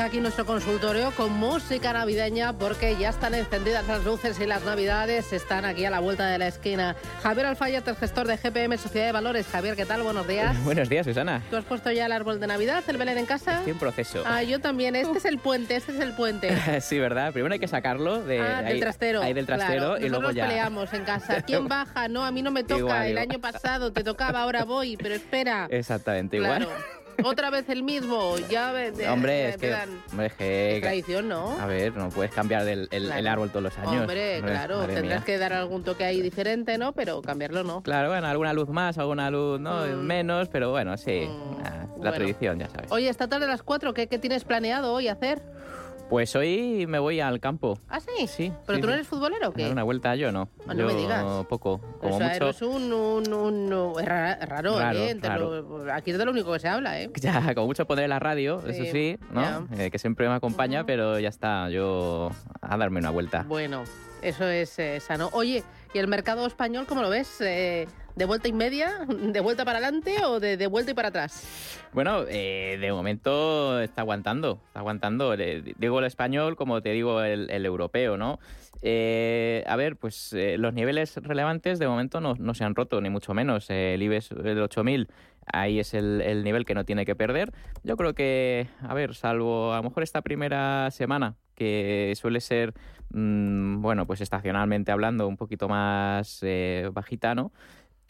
35, arranca aquí nuestro consultorio con música navideña porque ya están encendidas las luces y las navidades están aquí a la vuelta de la esquina. Javier Alfayet, el gestor de GPM Sociedad de Valores. Javier, ¿qué tal? Buenos días. Buenos días, Susana. ¿Tú has puesto ya el árbol de Navidad, el Belén en casa? Estoy en proceso. Ah, yo también. Este es el puente, este es el puente. sí, ¿verdad? Primero hay que sacarlo de, Ah, del ahí- trastero. ahí del trastero Claro, y luego ya. peleamos en casa. ¿Quién baja? No, a mí no me toca. Igual, el igual. año pasado te tocaba, ahora voy, pero espera. Exactamente Claro. Otra vez el mismo. Ya ve- de- Hombre, de- es que, hombre, es que- Es tradición, ¿no? A ver, no puedes cambiar el, Claro. el árbol todos los años. Hombre, claro, madre tendrás mía. que dar algún toque ahí diferente, ¿no? Pero cambiarlo no. Claro, bueno, alguna luz más, alguna luz no Mm. menos, pero bueno, sí. Mm, ah, bueno. La tradición, ya sabes. Oye, esta tarde a las 4, ¿qué, qué tienes planeado hoy hacer? Pues hoy me voy al campo. ¿Ah, sí? Sí, ¿Pero sí, tú no eres futbolero o qué? una vuelta yo no. Ah, no yo me digas. poco, como o sea, mucho. eres un... un, un- un- es ra- raro, Raro, ¿eh? Aquí es de lo único que se habla, ¿eh? Ya, como mucho pondré la radio, Sí, eso sí, ¿no? Eh, que siempre me acompaña, pero ya está, yo a darme una vuelta. Bueno, eso es eh, sano. Oye, ¿y el mercado español cómo lo ves? Eh, ¿De vuelta y media? ¿De vuelta para adelante o de, vuelta y para atrás? Bueno, eh, de momento está aguantando, está aguantando. Digo el español como te digo el, europeo, ¿no? Eh, a ver, pues los niveles relevantes de momento no, se han roto, ni mucho menos. El IBEX el 8000, ahí es el, el nivel que no tiene que perder. Yo creo que, a ver, salvo a lo mejor esta primera semana, que suele ser, mm, bueno, pues estacionalmente hablando, un poquito más eh, bajita, ¿no?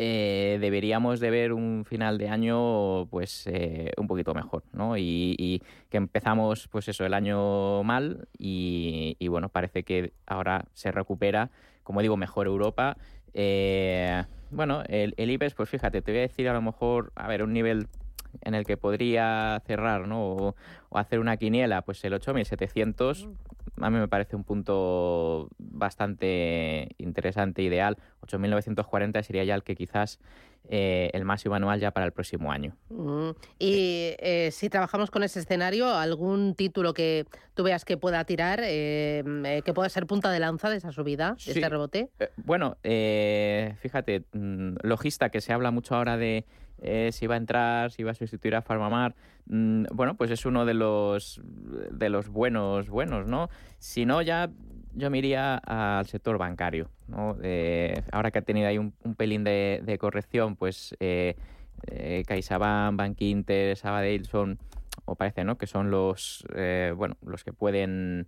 eh, deberíamos de ver un final de año pues eh, un poquito mejor, ¿no? Y, y que empezamos pues eso el año mal y, y, bueno parece que ahora se recupera, como digo mejor Europa. Eh, bueno el, el IBEX pues fíjate te voy a decir a lo mejor a ver un nivel en el que podría cerrar, ¿no? O, o hacer una quiniela, pues el 8700 a mí me parece un punto bastante interesante, ideal. 8.940 sería ya el que quizás eh, el máximo anual ya para el próximo año. Mm, Y eh, si trabajamos con ese escenario, ¿algún título que tú veas que pueda tirar, eh, que pueda ser punta de lanza de esa subida, de Sí. este rebote? Bueno, fíjate, mm, logista, que se habla mucho ahora de eh, si va a entrar, si va a sustituir a Farmamar, mm, bueno, pues es uno de los, de los buenos, buenos, ¿no? Si no, ya yo me iría al sector bancario, ¿no? Eh, ahora que ha tenido ahí un, pelín de, corrección, pues eh, eh, CaixaBank, Bank Inter, Sabadell son, o parece, ¿no? Que son los, bueno, los que pueden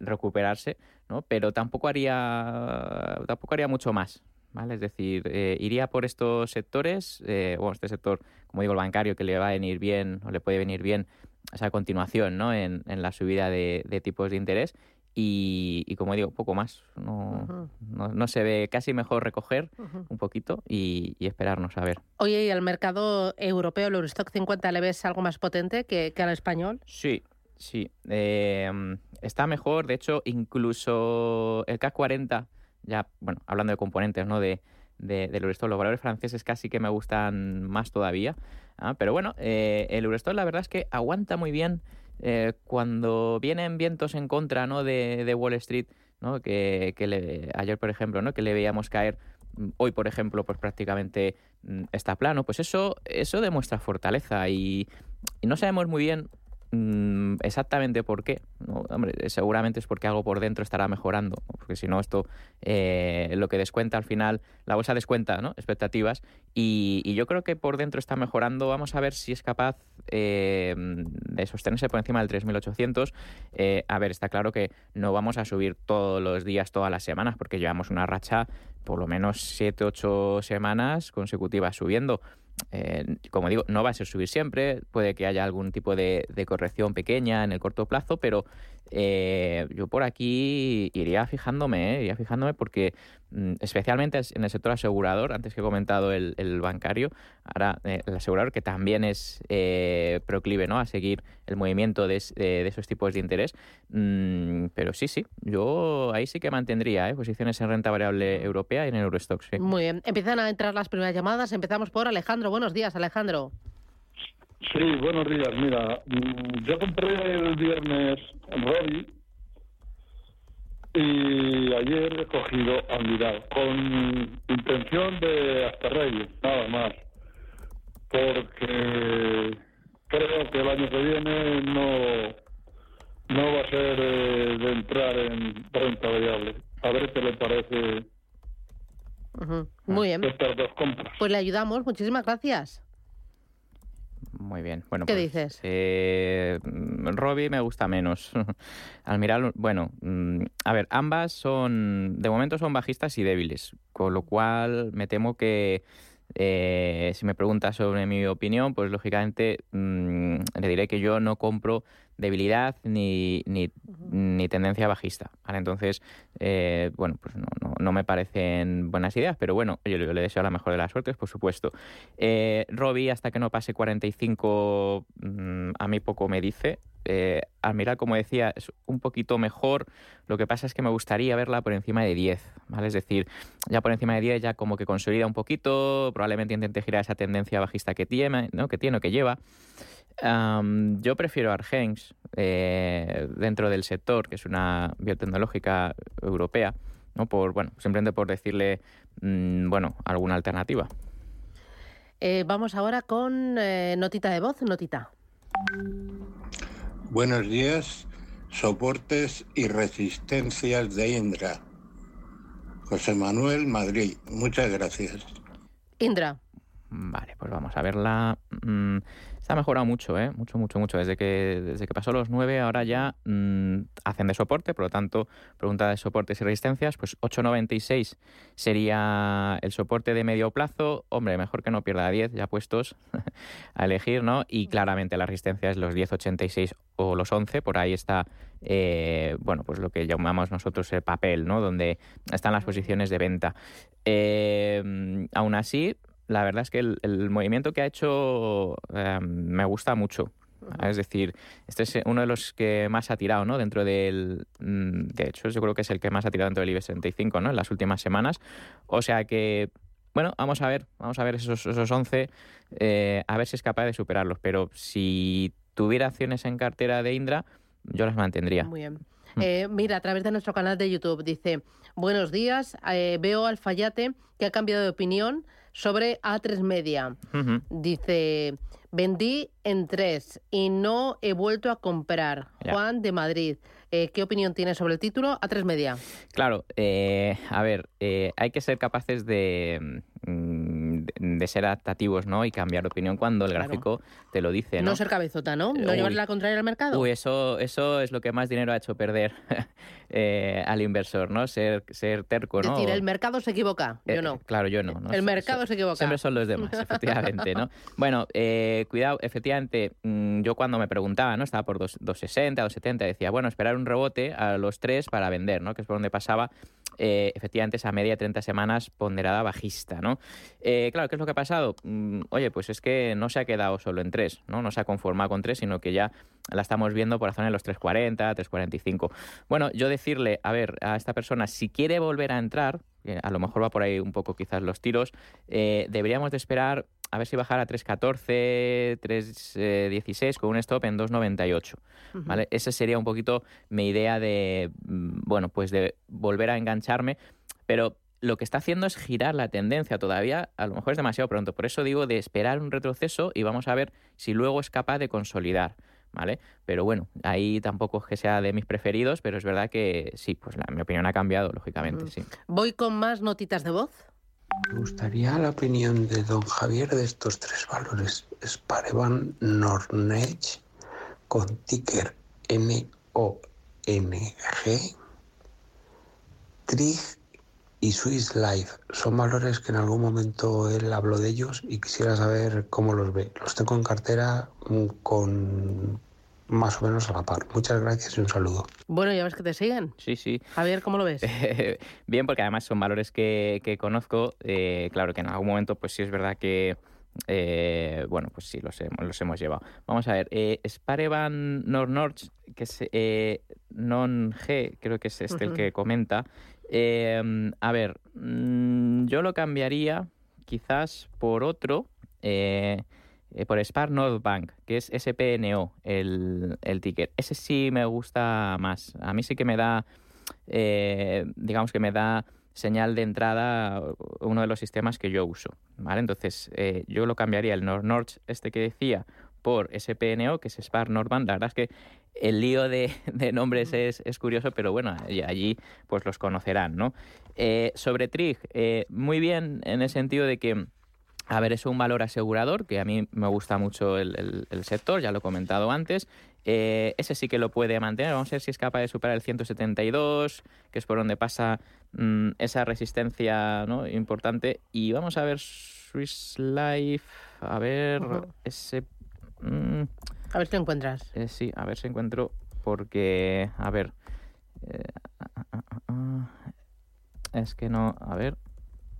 recuperarse, ¿no? Pero tampoco haría, tampoco haría mucho más, ¿vale? Es decir, eh, iría por estos sectores, eh, bueno, este sector, como digo, el bancario, que le va a venir bien, o le puede venir bien esa continuación, ¿no? En, en la subida de, de tipos de interés y, y, como digo, poco más. No, no, no se ve casi mejor recoger un poquito y, y esperarnos a ver. Oye, ¿y al mercado europeo, el Eurostock 50, le ves algo más potente que, que al español? Sí, sí. eh, está mejor. De hecho, incluso el CAC 40, ya, bueno, hablando de componentes, ¿no? De, de- del Eurostock, los valores franceses casi que me gustan más todavía. ¿ah? Pero bueno, eh, el Eurostock la verdad es que aguanta muy bien eh, cuando vienen vientos en contra, ¿no? De, de Wall Street, ¿no? Que, que ayer, por ejemplo, ¿no? Que le veíamos caer hoy, por ejemplo, pues prácticamente mm, está plano, pues eso, eso demuestra fortaleza y no sabemos muy bien mm, exactamente por qué. Hombre, seguramente es porque algo por dentro estará mejorando, porque si no, esto eh, lo que descuenta al final, la bolsa descuenta ¿no? expectativas y, yo creo que por dentro está mejorando. Vamos a ver si es capaz eh, de sostenerse por encima del 3.800. Eh, a ver, está claro que no vamos a subir todos los días, todas las semanas, porque llevamos una racha por lo menos 7, 8 semanas consecutivas subiendo. Como digo, no va a ser subir siempre, puede que haya algún tipo de, de corrección pequeña en el corto plazo, pero eh, yo por aquí iría fijándome, ¿eh? iría fijándome porque mm, especialmente en el sector asegurador, antes que he comentado el, bancario, ahora eh, el asegurador que también es proclive ¿no? a seguir el movimiento de, esos tipos de interés. Mm, pero sí, sí, yo ahí sí que mantendría posiciones en renta variable europea y en Eurostox. Muy bien, empiezan a entrar las primeras llamadas. Empezamos por Alejandro. Buenos días, Alejandro. Sí, buenos días. Mira, mm, yo compré el viernes Robbie y ayer he cogido Almiral con intención de hasta Reyes, nada más. Porque creo que el año que viene no, no va a ser eh, de entrar en renta variable. A ver qué le parece. Muy bien. Estas dos compras. Pues le ayudamos. Muchísimas gracias. Muy bien. Bueno, ¿Qué pues, dices? Eh, Robbie me gusta menos. Al mirar, bueno, mm, a ver, ambas son, de momento son bajistas y débiles, con lo cual me temo que eh, si me preguntas sobre mi opinión, pues lógicamente mm, le diré que yo no compro debilidad ni, ni, ni tendencia bajista. Entonces, eh, bueno, pues no, no, me parecen buenas ideas, pero bueno, yo, le deseo la mejor de las suertes, por supuesto. Eh, Robbie, hasta que no pase 45, mm, a mí poco me dice. Eh, mirar, como decía, es un poquito mejor. Lo que pasa es que me gustaría verla por encima de 10, ¿vale? Es decir, ya por encima de 10 ya como que consolida un poquito, probablemente intente girar esa tendencia bajista que tiene, ¿no? que tiene o que lleva yo prefiero Argenx eh, dentro del sector, que es una biotecnológica europea, ¿no? Por, bueno, simplemente por decirle, mm, bueno, alguna alternativa. Eh, vamos ahora con eh, notita de voz, notita. Buenos días, soportes y resistencias de Indra. José Manuel, Madrid. Muchas gracias. Indra. Vale, pues vamos a verla. Mm, se ha mejorado mucho, ¿eh? Mucho, mucho, mucho. Desde que, desde que pasó los 9, ahora ya mm, hacen de soporte, por lo tanto, pregunta de soportes y resistencias, pues 8,96 sería el soporte de medio plazo. Hombre, mejor que no pierda 10, ya puestos a elegir, ¿no? Y claramente la resistencia es los 10,86 o los 11, por ahí está, eh, bueno, pues lo que llamamos nosotros el papel, ¿no? Donde están las posiciones de venta. Eh, aún así, la verdad es que el, movimiento que ha hecho em, me gusta mucho. Es decir, este es uno de los que más ha tirado, ¿no? Dentro del... Mm, de hecho, yo creo que es el que más ha tirado dentro del IBEX 35, ¿no? En las últimas semanas. O sea que, bueno, vamos a ver, vamos a ver esos, esos 11, eh, a ver si es capaz de superarlos. Pero si tuviera acciones en cartera de Indra, yo las mantendría. Muy bien. Mm. Eh, mira, a través de nuestro canal de YouTube dice, buenos días, eh, veo al Fallate que ha cambiado de opinión sobre A3 Media. Dice, vendí en tres y no he vuelto a comprar. Juan de Madrid. Eh, ¿Qué opinión tiene sobre el título A3 Media? Claro, eh, a ver, eh, hay que ser capaces de Mm, de ser adaptativos ¿no? y cambiar de opinión cuando el gráfico te lo dice. No, ser cabezota, ¿no? No llevarle la contraria al mercado. Uy, eso, eso es lo que más dinero ha hecho perder eh, al inversor, ¿no? Ser, ser terco, ¿no? Es decir, el mercado se equivoca, yo eh, no. claro, yo no. El mercado se equivoca. Siempre son los demás, efectivamente, ¿no? Bueno, eh, cuidado, efectivamente, mm, yo cuando me preguntaba, ¿no? Estaba por 260, 270, decía, bueno, esperar un rebote a los tres para vender, ¿no? Que es por donde pasaba eh, efectivamente esa media de 30 semanas ponderada bajista, ¿no? Eh, claro, ¿qué es lo que ha pasado? Mm, oye, pues es que no se ha quedado solo en 3, ¿no? No se ha conformado con 3, sino que ya la estamos viendo por la zona de los 340, 345. Bueno, yo decirle, a ver, a esta persona, si quiere volver a entrar, a lo mejor va por ahí un poco quizás los tiros, eh, deberíamos de esperar a ver si bajar a 3.14, 3.16 con un stop en 2.98. ¿vale? Esa sería un poquito mi idea de, mm, bueno, pues de volver a engancharme, pero lo que está haciendo es girar la tendencia todavía, a lo mejor es demasiado pronto, por eso digo de esperar un retroceso y vamos a ver si luego es capaz de consolidar. ¿Vale? Pero bueno, ahí tampoco es que sea de mis preferidos, pero es verdad que sí, pues mi opinión ha cambiado, lógicamente, sí. Voy con más notitas de voz. Me gustaría la opinión de don Javier de estos tres valores. Spareban Nornech con ticker N-O-N-G, TRIG y Swiss Life. Son valores que en algún momento él habló de ellos y quisiera saber cómo los ve. Los tengo en cartera mm, con más o menos a la par. Muchas gracias y un saludo. Bueno, ya ves que te siguen. Sí, sí. Javier, ¿cómo lo ves? Bien, porque además son valores que, que conozco. Eh, claro que en algún momento, pues sí es verdad que, eh, bueno, pues sí, los, hemos- los hemos llevado. Vamos a ver, eh, Spareban Nord que es eh, Non-G, creo que es este el que comenta. Eh, a ver, mm, yo lo cambiaría quizás por otro, eh, eh, por Spar Nordbank, que es SPNO, el, el ticket. Ese sí me gusta más. A mí sí que me da, eh, digamos que me da señal de entrada uno de los sistemas que yo uso. ¿vale? Entonces, eh, yo lo cambiaría el Nord Nord este que decía por SPNO, que es Spar Nordbank. La verdad es que el lío de, de nombres es, es curioso, pero bueno, allí pues los conocerán, ¿no? Eh, sobre Trig, muy bien en el sentido de que, a ver, es un valor asegurador, que a mí me gusta mucho el, el- el sector, ya lo he comentado antes. Eh, ese sí que lo puede mantener, vamos a ver si es capaz de superar el 172, que es por donde pasa mm, esa resistencia ¿no? importante. Y vamos a ver Swiss Life, a ver, ese... mm, A ver si encuentras. eh, sí, a ver si encuentro, porque, a ver, eh, ah, ah, ah, es que no, a ver,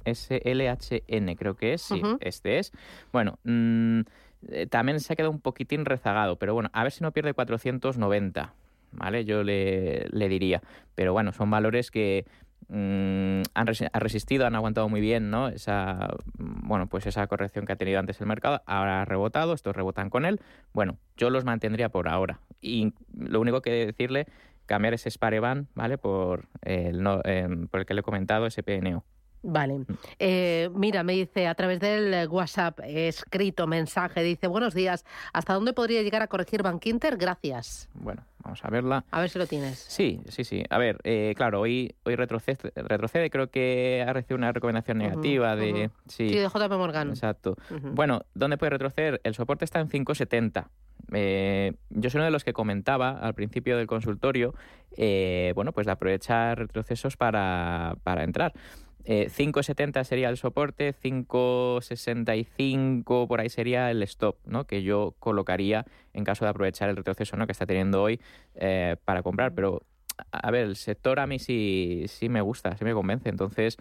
SLHN creo que es, sí, este es. Bueno, mm, eh, también se ha quedado un poquitín rezagado, pero bueno, a ver si no pierde 490, ¿vale? Yo le, le diría, pero bueno, son valores que mm, han, resi- han resistido, han aguantado muy bien, ¿no? Esa, mm, bueno, pues esa corrección que ha tenido antes el mercado, ahora ha rebotado, estos rebotan con él. Bueno, yo los mantendría por ahora. Y lo único que decirle, cambiar ese Spareban, ¿vale? Por el, no, em, por el que le he comentado, SPNO. Vale. Eh, mira, me dice a través del WhatsApp eh, escrito mensaje, dice, buenos días, ¿hasta dónde podría llegar a corregir Bank Inter? Gracias. Bueno, vamos a verla. A ver si lo tienes. Sí, sí, sí. A ver, eh, claro, hoy, hoy retrocede, retrocede, creo que ha recibido una recomendación negativa de... Sí, de JP Morgan. Exacto. Bueno, ¿dónde puede retroceder? El soporte está en 570. Eh, yo soy uno de los que comentaba al principio del consultorio, eh, bueno, pues de aprovechar retrocesos para, para entrar. Eh, 5,70 sería el soporte, 5,65 por ahí sería el stop, ¿no? Que yo colocaría en caso de aprovechar el retroceso ¿no? que está teniendo hoy eh, para comprar. Pero, a a ver, el sector a mí sí, sí me gusta, sí me convence. Entonces,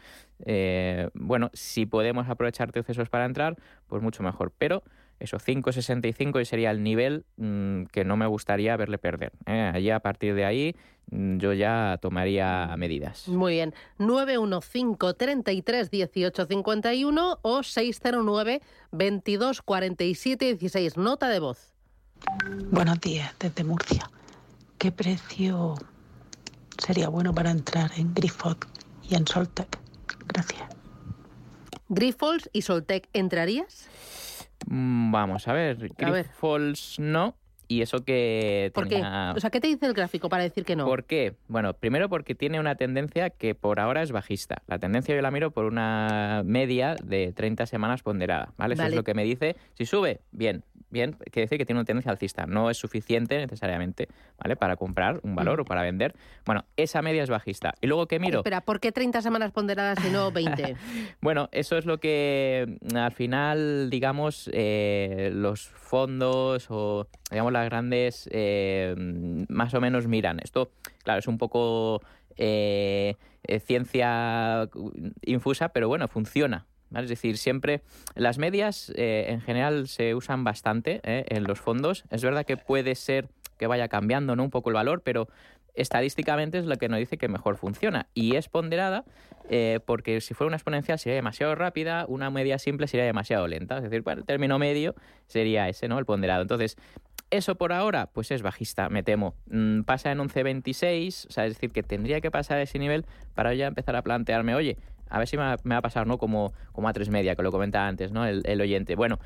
eh, bueno, si podemos aprovechar retrocesos para entrar, pues mucho mejor. Pero eso, 5,65 y sería el nivel mm, que no me gustaría verle perder. ¿eh? Allí, a partir de ahí, mm, yo ya tomaría medidas. Muy bien. 915 33 18 51 o 609 22 47 16. Nota de voz. Buenos días, desde Murcia. ¿Qué precio sería bueno para entrar en Grifot y en Soltec? Gracias. Grifols y Soltec, ¿entrarías? Mm, Vamos a ver, A ver. No, y eso que ¿Por qué? O sea, ¿qué te dice el gráfico para decir que no? ¿Por qué? Bueno, primero porque tiene una tendencia que por ahora es bajista. La tendencia yo la miro por una media de 30 semanas ponderada, ¿vale? Eso Vale. es lo que me dice. Si sube, bien, bien, quiere decir que tiene una tendencia alcista. No es suficiente necesariamente, ¿vale? Para comprar un valor o para vender. Bueno, esa media es bajista. Y luego que miro, Espera, ¿por qué 30 semanas ponderadas y no 20? bueno, eso es lo que mm, al final, digamos, eh, los fondos o, digamos, las grandes eh, mm, más o menos miran. Esto, claro, es un poco eh, eh, ciencia infusa, pero bueno, funciona. Es decir, siempre las medias eh, en general se usan bastante eh, en los fondos. Es verdad que puede ser que vaya cambiando ¿no? un poco el valor, pero estadísticamente es lo que nos dice que mejor funciona. Y es ponderada eh, porque si fuera una exponencial sería demasiado rápida, una media simple sería demasiado lenta. Es decir, el término medio sería ese, ¿no? El ponderado. Entonces, eso por ahora, pues es bajista, me temo. Mm, pasa en 11.26, o sea, es decir, que tendría que pasar ese nivel para ya empezar a plantearme, oye, a ver si me va, a pasar, ¿no? Como, como a 3 media, que lo comentaba antes, ¿no? El, oyente. Bueno,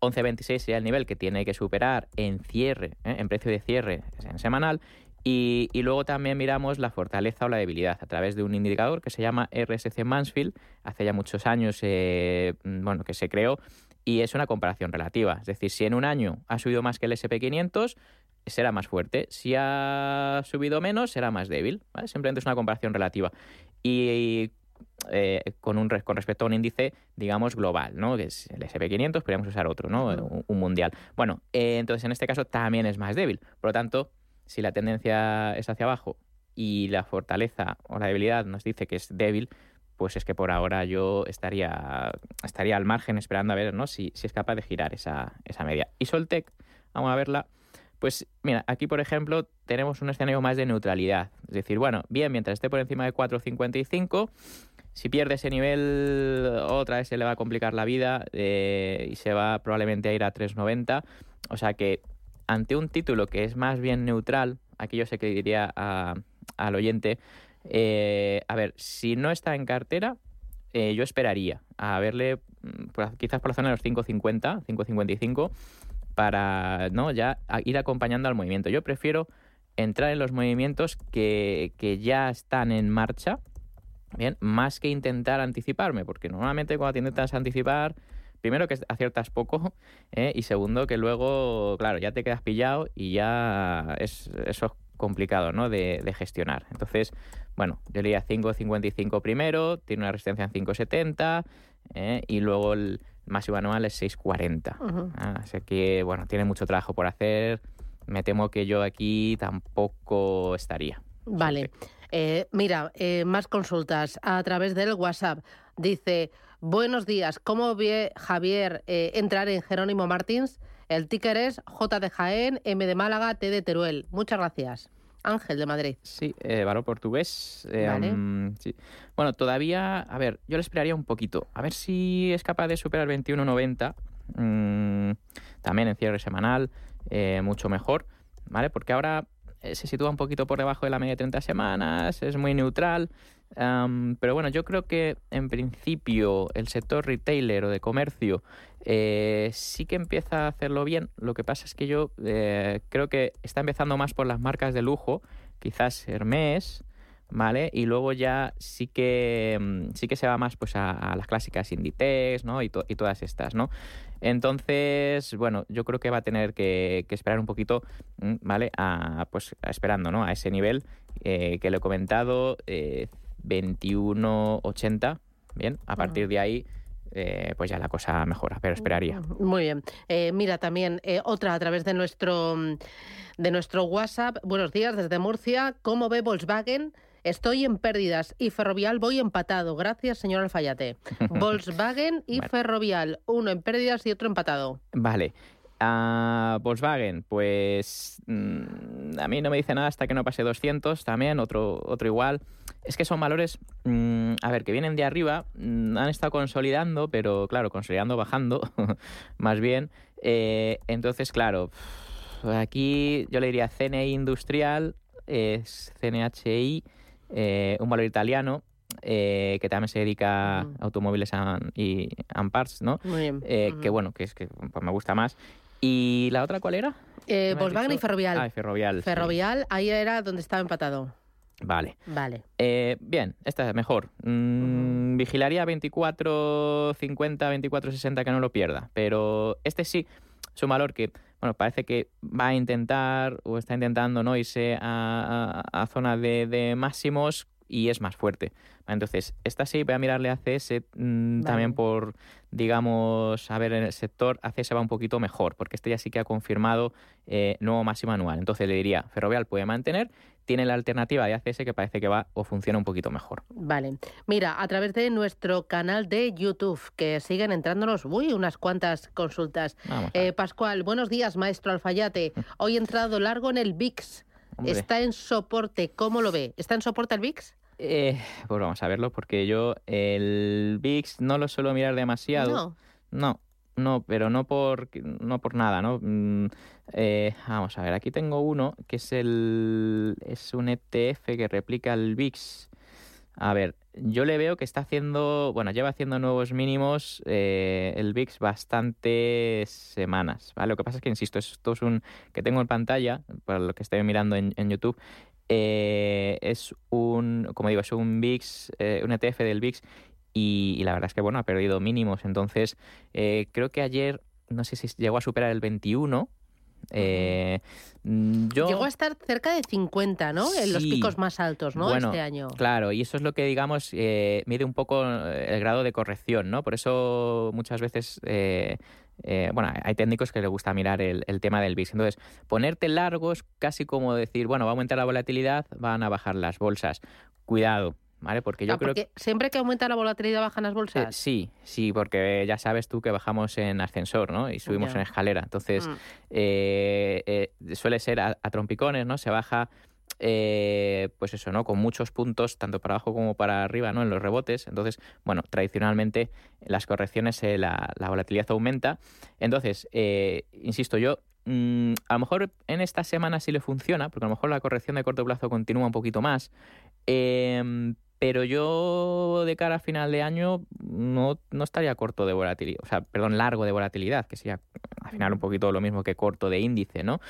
11.26 sería el nivel que tiene que superar en cierre, ¿eh? en precio de cierre en semanal. Y, y luego también miramos la fortaleza o la debilidad a través de un indicador que se llama RSC Mansfield. Hace ya muchos años eh, bueno, que se creó y es una comparación relativa. Es decir, si en un año ha subido más que el SP500, será más fuerte. Si ha subido menos, será más débil. Simplemente es una comparación relativa. Y eh, con, un, con respecto a un índice, digamos, global, ¿no? Que es el SP500, podríamos usar otro, ¿no? Un, mundial. Bueno, eh, entonces en este caso también es más débil. Por lo tanto, si la tendencia es hacia abajo y la fortaleza o la debilidad nos dice que es débil, pues es que por ahora yo estaría, estaría al margen esperando a ver ¿no? si, si es capaz de girar esa, esa media. Y Soltec, vamos a verla. Pues mira, aquí por ejemplo tenemos un escenario más de neutralidad. Es decir, bueno, bien, mientras esté por encima de 4,55, si pierde ese nivel, otra vez se le va a complicar la vida eh, y se va probablemente a ir a 3,90. O sea que ante un título que es más bien neutral, aquí yo sé que diría al oyente, eh, a ver, si no está en cartera, eh, yo esperaría a verle mm, quizás por la zona de los 5.50, 5.55, para no ya ir acompañando al movimiento. Yo prefiero entrar en los movimientos que, que ya están en marcha, bien, más que intentar anticiparme, porque normalmente cuando te intentas anticipar, primero que aciertas poco ¿eh? y segundo que luego, claro, ya te quedas pillado y ya es, eso es complicado ¿no? de, gestionar. Entonces, bueno, yo leía 5.55 primero, tiene una resistencia en 5.70 ¿eh? y luego el máximo anual es 6.40. Ah, así que, bueno, tiene mucho trabajo por hacer. Me temo que yo aquí tampoco estaría. Vale. Eh, mira, más consultas a través del WhatsApp. Dice, Buenos días. ¿Cómo ve Javier eh, entrar en Jerónimo Martins? El ticker es J de Jaén, M de Málaga, T de Teruel. Muchas gracias. Ángel de Madrid. Sí, eh, valor portugués. Eh, bueno, todavía, a ver, yo le esperaría un poquito. A ver si es capaz de superar 21.90. Mm, también en cierre semanal, eh, mucho mejor. ¿Vale? Porque ahora se sitúa un poquito por debajo de la media de 30 semanas, es muy neutral pero bueno, yo creo que en principio el sector retailer o de comercio eh, sí que empieza a hacerlo bien. Lo que pasa es que yo eh, creo que está empezando más por las marcas de lujo, quizás Hermes, ¿vale? Y luego ya sí que mm, sí que se va más pues a, las clásicas Inditex, ¿no? Y, y, todas estas, ¿no? Entonces, bueno, yo creo que va a tener que, esperar un poquito, mm, ¿vale? A, pues esperando, ¿no? A ese nivel eh, que le he comentado, 21.80. Bien, a partir de ahí. Eh, pues ya la cosa mejora, pero esperaría. Muy bien. Eh, mira, también eh, otra a través de nuestro, de nuestro WhatsApp. Buenos días desde Murcia. ¿Cómo ve Volkswagen? Estoy en pérdidas y Ferrovial voy empatado. Gracias, señor Alfayate. Volkswagen y Ferrovial, uno en pérdidas y otro empatado. Vale. A Volkswagen, pues mm, a mí no me dice nada hasta que no pase 200 también, otro, otro igual. Es que son valores, mm, a ver, que vienen de arriba, mm, han estado consolidando, pero claro, consolidando, bajando, más bien. Eh, entonces, claro, aquí yo le diría CNI Industrial, es CNHI, eh, un valor italiano, eh, que también se dedica a automóviles y and parts, ¿no? Muy bien. Que bueno, que es que pues, me gusta más. ¿Y la otra cuál era? Volkswagen y Ferrovial. Ah, Ferrovial. Ferrovial, ahí era donde estaba empatado. Vale. Vale. Eh, bien, esta es mejor. Mm, vigilaría 24.50, 24.60 que no lo pierda. Pero este sí es un valor que, bueno, parece que va a intentar o está intentando no irse a, zona de, máximos y es más fuerte. Entonces, esta sí, voy a mirarle a CS mm, también por, digamos, a ver, en el sector ACS va un poquito mejor, porque este ya sí que ha confirmado eh, nuevo máximo anual. Entonces le diría, Ferrovial puede mantener tiene la alternativa de ACS que parece que va o funciona un poquito mejor. Vale. Mira, a través de nuestro canal de YouTube, que siguen entrándonos, uy, unas cuantas consultas. Eh, Pascual, buenos días, maestro Alfayate. Hoy he entrado largo en el VIX. Está en soporte, ¿cómo lo ve? ¿Está en soporte el VIX? Eh, pues vamos a verlo, porque yo el VIX no lo suelo mirar demasiado. No. No, no, pero no por, no por nada, ¿no? Mm, eh, vamos a ver, aquí tengo uno que es el es un ETF que replica el VIX. A ver, yo le veo que está haciendo, bueno, lleva haciendo nuevos mínimos eh, el VIX bastantes semanas. Lo que pasa es que, insisto, esto es un que tengo en pantalla, para lo que estoy mirando en, YouTube, eh, es un, como digo, es un VIX, un ETF del VIX y, la verdad es que bueno, ha perdido mínimos. Entonces, eh, creo que ayer, no sé si llegó a superar el 21, Eh, mm, yo... Llegó a estar cerca de 50, ¿no? En los picos más altos, ¿no? Bueno, este año. Claro, y eso es lo que, digamos, eh, mide un poco eh, el grado de corrección, ¿no? Por eso muchas veces, eh, eh, bueno, hay técnicos que les gusta mirar el, el tema del VIX. Entonces, ponerte largo es casi como decir, bueno, va a aumentar la volatilidad, van a bajar las bolsas. Cuidado, ¿vale? Porque yo Ah, creo porque siempre que aumenta la volatilidad bajan las eh, bolsas. sí, sí, porque ya sabes tú que bajamos en ascensor, ¿no? Y subimos en escalera. Entonces, Mm. eh, eh, suele ser a, a trompicones, ¿no? Se baja, eh, pues eso, ¿no? Con muchos puntos, tanto para abajo como para arriba, ¿no? En los rebotes. Entonces, bueno, tradicionalmente las correcciones, eh, la, la volatilidad aumenta. Entonces, eh, insisto, yo mm, a lo mejor en esta semana sí le funciona, porque a lo mejor la corrección de corto plazo continúa un poquito más. Pero yo de cara a final de año no, no estaría corto de volatilidad, o sea, perdón, largo de volatilidad, que sería al final un poquito lo mismo que corto de índice, ¿no?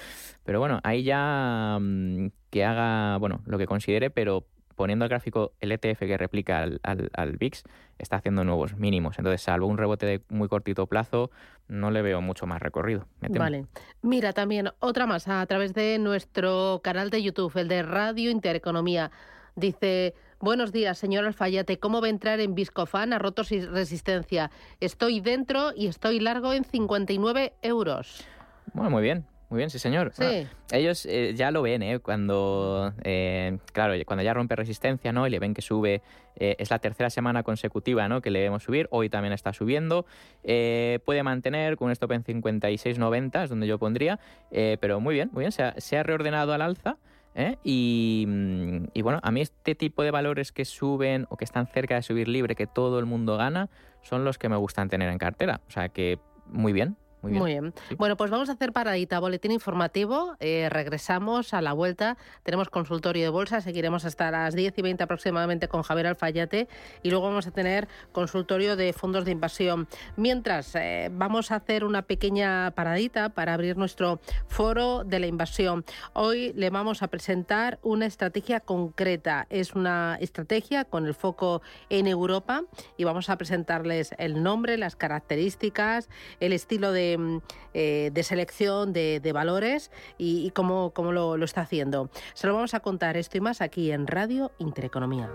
Pero bueno, ahí ya mm, que haga, bueno, lo que considere, pero poniendo el gráfico, el ETF que replica al, al, al VIX, está haciendo nuevos mínimos. Entonces, salvo un rebote de muy cortito plazo, no le veo mucho más recorrido. Vale. Mira, también otra más a través de nuestro canal de YouTube, el de Radio Intereconomía. Dice, buenos días, señor Alfayate, ¿cómo va a entrar en Viscofan a rotos y resistencia? Estoy dentro y estoy largo en 59 euros. Bueno, muy bien, muy bien, sí, señor. Sí. Bueno, ellos eh, ya lo ven, ¿eh? Cuando, eh, claro, cuando ya rompe resistencia, ¿no? Y le ven que sube, eh, es la tercera semana consecutiva, ¿no? Que le vemos subir, hoy también está subiendo, puede mantener con un stop en 56.90, es donde yo pondría, pero muy bien, muy bien, se ha, se ha reordenado al alza. ¿Eh? Y, mm, y bueno, a mí este tipo de valores que suben o que están cerca de subir libre, que todo el mundo gana, son los que me gustan tener en cartera. O sea que muy bien, muy bien. Muy bien. Sí. Bueno, pues vamos a hacer paradita, boletín informativo. eh, regresamos a la vuelta. Tenemos consultorio de bolsa. Seguiremos hasta las 10 y 20 aproximadamente con Javier Alfayate. Y luego vamos a tener consultorio de fondos de inversión. Mientras, eh, vamos a hacer una pequeña paradita para abrir nuestro foro de la inversión. Hoy le vamos a presentar una estrategia concreta. Es una estrategia con el foco en Europa y vamos a presentarles el nombre, las características, el estilo de, mm, eh, de selección de, valores y, y cómo, cómo lo, lo está haciendo. Se lo vamos a contar esto y más aquí en Radio Intereconomía.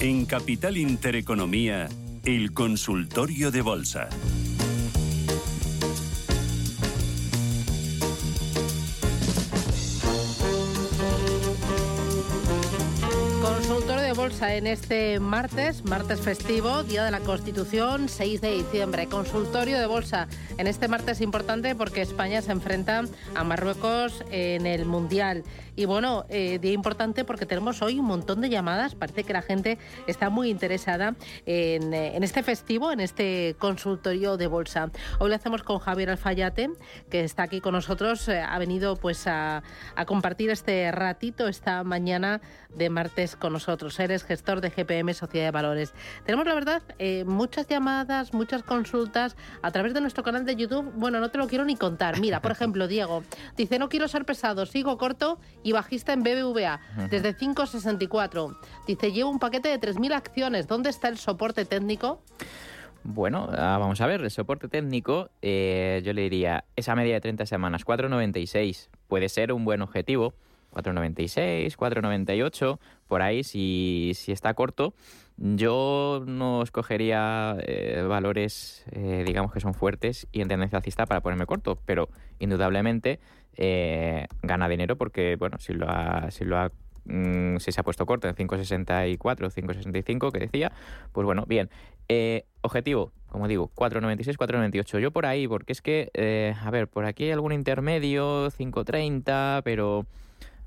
En Capital Intereconomía, el consultorio de bolsa. Bolsa en este martes, martes festivo, Día de la Constitución, 6 de diciembre. Consultorio de bolsa en este martes importante porque España se enfrenta a Marruecos en el Mundial. Y bueno, eh, día importante porque tenemos hoy un montón de llamadas. Parece que la gente está muy interesada en, eh, en este festivo, en este consultorio de bolsa. Hoy lo hacemos con Javier Alfayate, que está aquí con nosotros. eh, ha venido pues a, a compartir este ratito esta mañana de martes con nosotros. Eres gestor de GPM Sociedad de Valores. Tenemos, la verdad, eh, muchas llamadas, muchas consultas a través de nuestro canal de YouTube. Bueno, no te lo quiero ni contar. Mira, por ejemplo, Diego dice, no quiero ser pesado, sigo corto y bajista en BBVA desde 5,64. Dice, llevo un paquete de 3.000 acciones. ¿Dónde está el soporte técnico? Bueno, ah, vamos a ver, el soporte técnico, eh, yo le diría, esa media de 30 semanas, 4,96, puede ser un buen objetivo, 4,96, 4,98, por ahí, si, si está corto. Yo no escogería eh, valores, eh, digamos, que son fuertes y en tendencia alcista para ponerme corto, pero indudablemente eh, gana dinero porque, bueno, si lo ha, si lo ha mm, si se ha puesto corto en 5.64, 5.65 que decía, pues bueno, bien. Objetivo, como digo, 4.96, 4.98. Yo por ahí, porque es que, a ver, por aquí hay algún intermedio, 5.30, pero,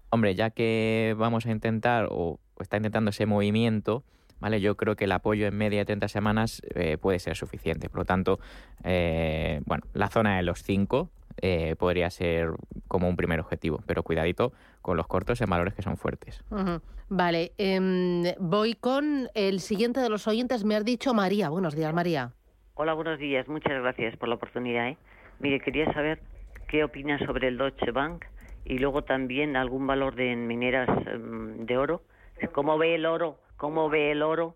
hombre, ya que vamos a intentar, o, o está intentando ese movimiento, ¿vale? Yo creo que el apoyo en media de 30 semanas eh, puede ser suficiente. Por lo tanto, eh, bueno, la zona de los 5 eh, podría ser como un primer objetivo, pero cuidadito con los cortos en valores que son fuertes. Ujú. Vale, em, voy con el siguiente de los oyentes. Me has dicho María. Buenos días, María. Hola, buenos días. Muchas gracias por la oportunidad. ¿eh? Mire, quería saber qué opina sobre el Deutsche Bank y luego también algún valor de mineras em, de oro. ¿Cómo ve el oro? ¿Cómo ve el oro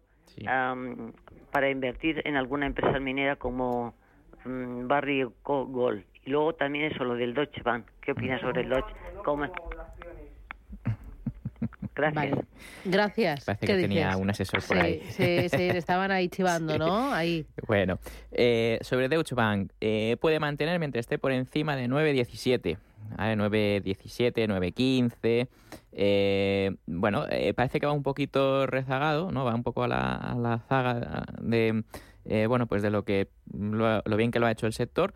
para invertir en alguna empresa minera como mm, Barry Go- Gold? Y luego también eso, lo del Deutsche Bank. ¿Qué opinas sobre el Deutsche? ¿Cómo? Gracias. Vale. Gracias. Parece ¿Qué que tenía un asesor por sí, ahí. Sí, sí, le estaban ahí chivando, Sí. ¿no? Ahí. Bueno, eh, sobre Deutsche Bank, eh, puede mantener mientras esté por encima de 9.17. ¿vale? 9.17, 9.15. Eh, bueno, eh, parece que va un poquito rezagado, ¿no? Va un poco a la, a la zaga de, eh, bueno, pues de lo que lo, bien que lo ha hecho el sector.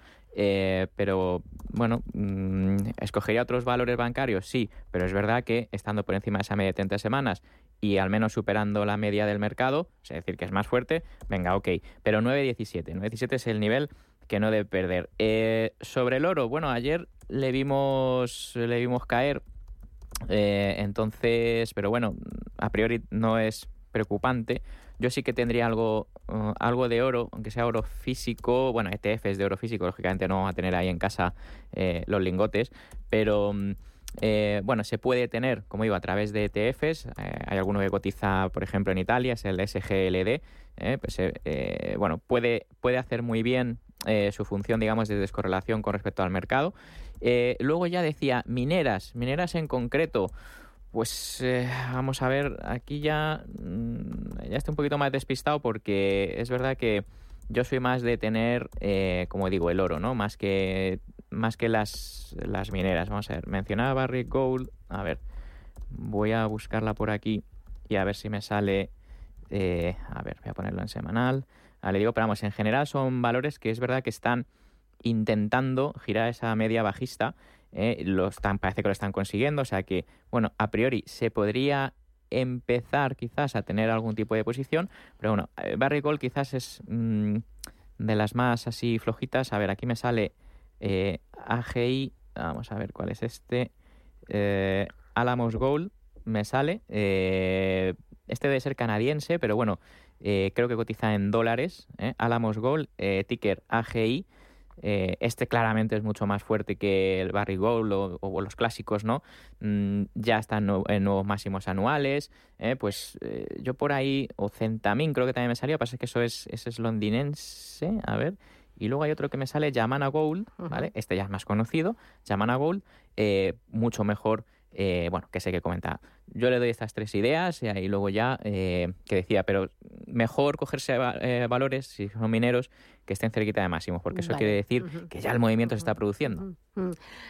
pero bueno, mm, escogería otros valores bancarios, sí, pero es verdad que estando por encima de esa media de 30 semanas y al menos superando la media del mercado, es decir, que es más fuerte, venga, ok. Pero 9.17, 9.17 es el nivel que no debe perder. Eh, sobre el oro, bueno, ayer le vimos, le vimos caer, eh, entonces, pero bueno, a priori no es preocupante. Yo sí que tendría algo, uh, algo de oro, aunque sea oro físico, bueno, ETFs de oro físico, lógicamente no vamos a tener ahí en casa eh, los lingotes, pero mm, eh, bueno, se puede tener, como digo, a través de ETFs. eh, hay alguno que cotiza, por ejemplo, en Italia, es el SGLD. eh, pues, bueno, puede, puede hacer muy bien su función, digamos, de descorrelación con respecto al mercado. Luego ya decía mineras, mineras en concreto. Pues vamos a ver, aquí ya, mm, ya estoy un poquito más despistado porque es verdad que yo soy más de tener, como digo, el oro, ¿no? Más que, más que las, las mineras. Vamos a ver, mencionaba Barrick Gold. A ver, voy a buscarla por aquí y a ver si me sale. eh, a ver, voy a ponerlo en semanal. Ah, le digo, pero vamos, en general son valores que es verdad que están intentando girar esa media bajista. eh, lo están, parece que lo están consiguiendo. O sea que, bueno, a priori se podría empezar quizás a tener algún tipo de posición. Pero bueno, eh, Barrick Gold quizás es mm, de las más así flojitas. A ver, aquí me sale eh, AGI. Vamos a ver cuál es este. Eh, Alamos Gold me sale. eh, este debe ser canadiense, pero bueno, eh, creo que cotiza en dólares. ¿eh? Alamos Gold, ticker AGI. Este claramente es mucho más fuerte que el Barry Gold o, los clásicos, ¿no? Mm, ya están en nuevos máximos anuales. Pues yo por ahí, o Centamin creo que también me salió, pasa que eso es, ese es londinense, a ver. Y luego hay otro que me sale, Yamana Gold, ¿vale? Este ya es más conocido, Yamana Gold, eh, mucho mejor, eh, bueno, que sé que comenta. Yo le doy estas tres ideas y ahí luego ya, eh, que decía, pero mejor cogerse va- valores, si son mineros, que estén cerquita de máximos, porque eso Vale. quiere decir que ya el movimiento se está produciendo.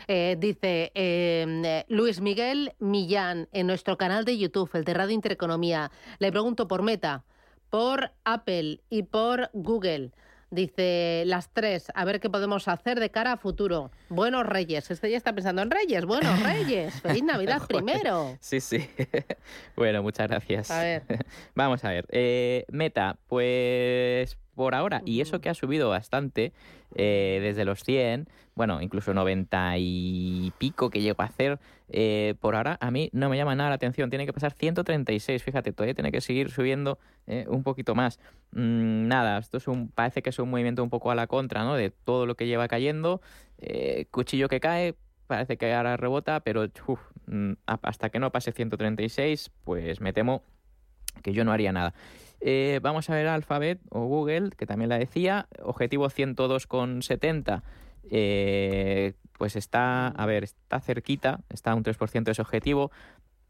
Eh, dice eh, Luis Miguel Millán en nuestro canal de YouTube, el de Radio Intereconomía. Le pregunto por Meta, por Apple y por Google. Dice las tres, a ver qué podemos hacer de cara a futuro. Buenos Reyes. Este ya está pensando en Reyes. Buenos Reyes. Feliz Navidad primero. Sí, sí. bueno, muchas gracias. A ver. Vamos a ver. Eh, meta, pues por ahora, y eso que ha subido bastante eh, desde los 100, bueno, incluso 90 y pico que llegó a hacer, eh, por ahora a mí no me llama nada la atención. Tiene que pasar 136, fíjate, todavía tiene que seguir subiendo eh, un poquito más. Mm, nada, esto es un, parece que es un movimiento un poco a la contra, ¿no? De todo lo que lleva cayendo. Cuchillo que cae, parece que ahora rebota, pero uf, mm, hasta que no pase 136, pues me temo que yo no haría nada. Eh, vamos a ver Alphabet o Google, que también la decía, objetivo 102,70. Eh, pues está, a ver, está cerquita, está a un 3% de ese objetivo.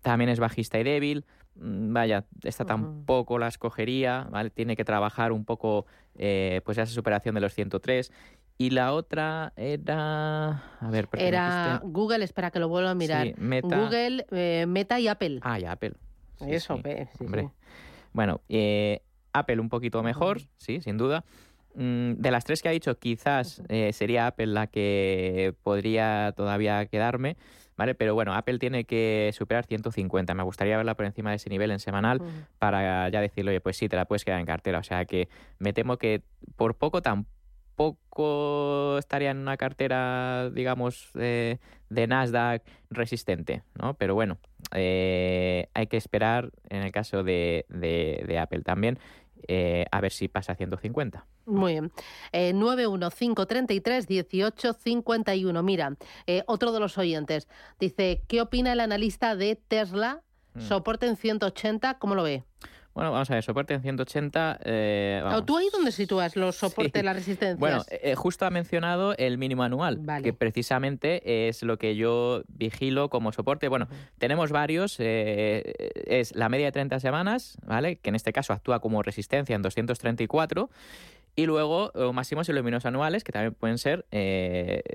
También es bajista y débil. Mm, Vaya, esta tampoco la escogería, ¿vale? Tiene que trabajar un poco pues pues esa superación de los 103. Y la otra era. A ver, Era Google, espera que lo vuelvo a mirar. Sí, Meta. Google, eh, Meta y Apple. Ah, y Apple. Sí, Eso, sí, ve, sí, hombre. Bueno, eh, Apple un poquito mejor, sí, sin duda. Mm, De las tres que ha dicho, quizás eh, sería Apple la que podría todavía quedarme, ¿vale? Pero bueno, Apple tiene que superar 150. Me gustaría verla por encima de ese nivel en semanal para ya decirle, oye, pues sí, te la puedes quedar en cartera. O sea que me temo que por poco tampoco estaría en una cartera, digamos, eh, de Nasdaq resistente, ¿no? Pero bueno, eh, hay que esperar en el caso de, de- de Apple también. eh, a ver si pasa a 150. Muy bien. Eh, 915331851. Mira, eh, otro de los oyentes dice, ¿qué opina el analista de Tesla? Mm. Soporte en 180, ¿cómo lo ve? Bueno, vamos a ver, soporte en 180. Eh, ¿O vamos. ¿Tú ahí dónde sitúas los soportes, Sí. las resistencias? Bueno, eh, justo ha mencionado el mínimo anual, Vale. que precisamente es lo que yo vigilo como soporte. Bueno, tenemos varios. eh, es la media de 30 semanas, ¿vale? Que en este caso actúa como resistencia en 234. Y luego eh, máximos y los mínimos anuales, que también pueden ser,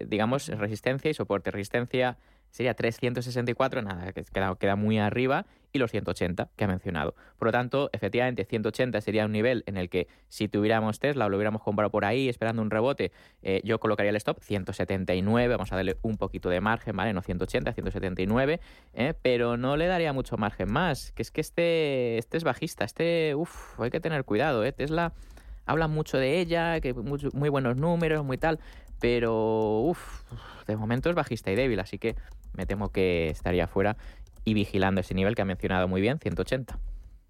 digamos, resistencia y soporte. Resistencia sería 364, nada, que queda, queda muy arriba, y los 180 que ha mencionado. Por lo tanto, efectivamente, 180 sería un nivel en el que si tuviéramos Tesla o lo hubiéramos comprado por ahí esperando un rebote, eh, yo colocaría el stop 179, vamos a darle un poquito de margen, ¿vale? No 180, 179, ¿eh? pero no le daría mucho margen más, que es que este, este es bajista, este, uff, hay que tener cuidado, ¿eh? Tesla habla mucho de ella, que muy buenos números, muy tal, pero uff, de momento es bajista y débil, así que me temo que estaría fuera y vigilando ese nivel que ha mencionado muy bien, 180.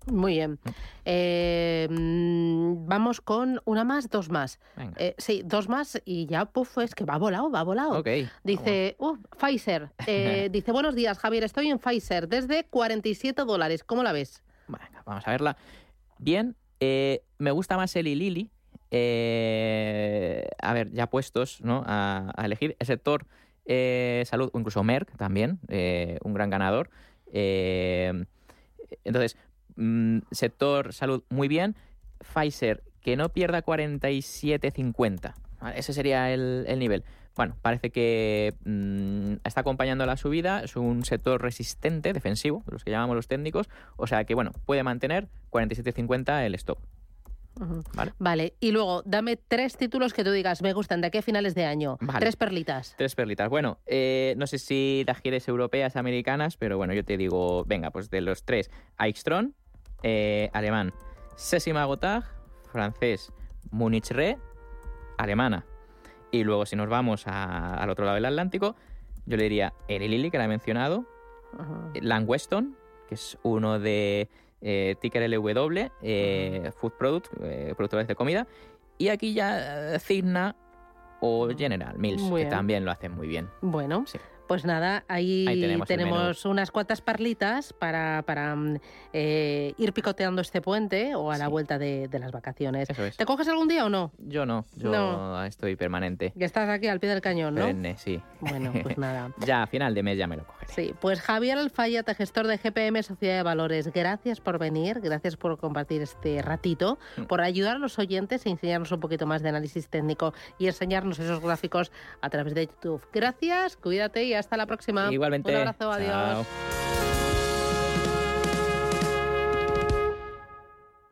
Muy bien. Eh, mm, vamos con una más, dos más. Eh, sí, dos más y ya, puf, es que va volado, va volado. ok. Dice, uh, Pfizer. Eh, dice, buenos días, Javier, estoy en Pfizer desde 47 dólares. ¿Cómo la ves? Venga, vamos a verla. Bien, me gusta más el Lili. Eh, a ver, ya puestos ¿no? a, elegir. El sector eh, salud, o incluso Merck también, eh, un gran ganador. Entonces, mm, sector salud muy bien. Pfizer, que no pierda 47.50. ¿vale? Ese sería el, el nivel. Bueno, parece que mm, está acompañando la subida, es un sector resistente, defensivo, los que llamamos los técnicos, o sea que, bueno, puede mantener 47.50 el stop. ¿Vale? Vale, y luego dame tres títulos que tú digas, me gustan, de aquí a finales de año. Vale. Tres perlitas. Tres perlitas. Bueno, eh, no sé si las quieres europeas, americanas, pero bueno, yo te digo, venga, pues de los tres, Aixtron, eh, alemán, Sesima Gotthard, francés, Munich Re, alemana. Y luego si nos vamos a- al otro lado del Atlántico, yo le diría Lilly, que la he mencionado, Ujú. Langweston, que es uno de eh, ticker LW, eh, Food Product, eh, productores de comida. Y aquí ya Cigna o General Mills, Muy que bien. también lo hacen muy bien. Bueno, Sí. Pues nada, ahí, Ahí tenemos unas cuantas perlitas para, para mm, eh, ir picoteando este puente o a la Sí. vuelta de, de las vacaciones. Eso es. ¿Te coges algún día o no? Yo no, yo No. estoy permanente. Que estás aquí al pie del cañón, ¿no? Perenne, sí. Bueno, pues nada. Ya a final de mes ya me lo cogeré. Sí, pues Javier Alfayate, gestor de GPM Sociedad de Valores, gracias por venir, gracias por compartir este ratito, Mm. por ayudar a los oyentes a enseñarnos un poquito más de análisis técnico y enseñarnos esos gráficos a través de YouTube. Gracias, cuídate y hasta la próxima. Igualmente. Un abrazo, adiós. Chao.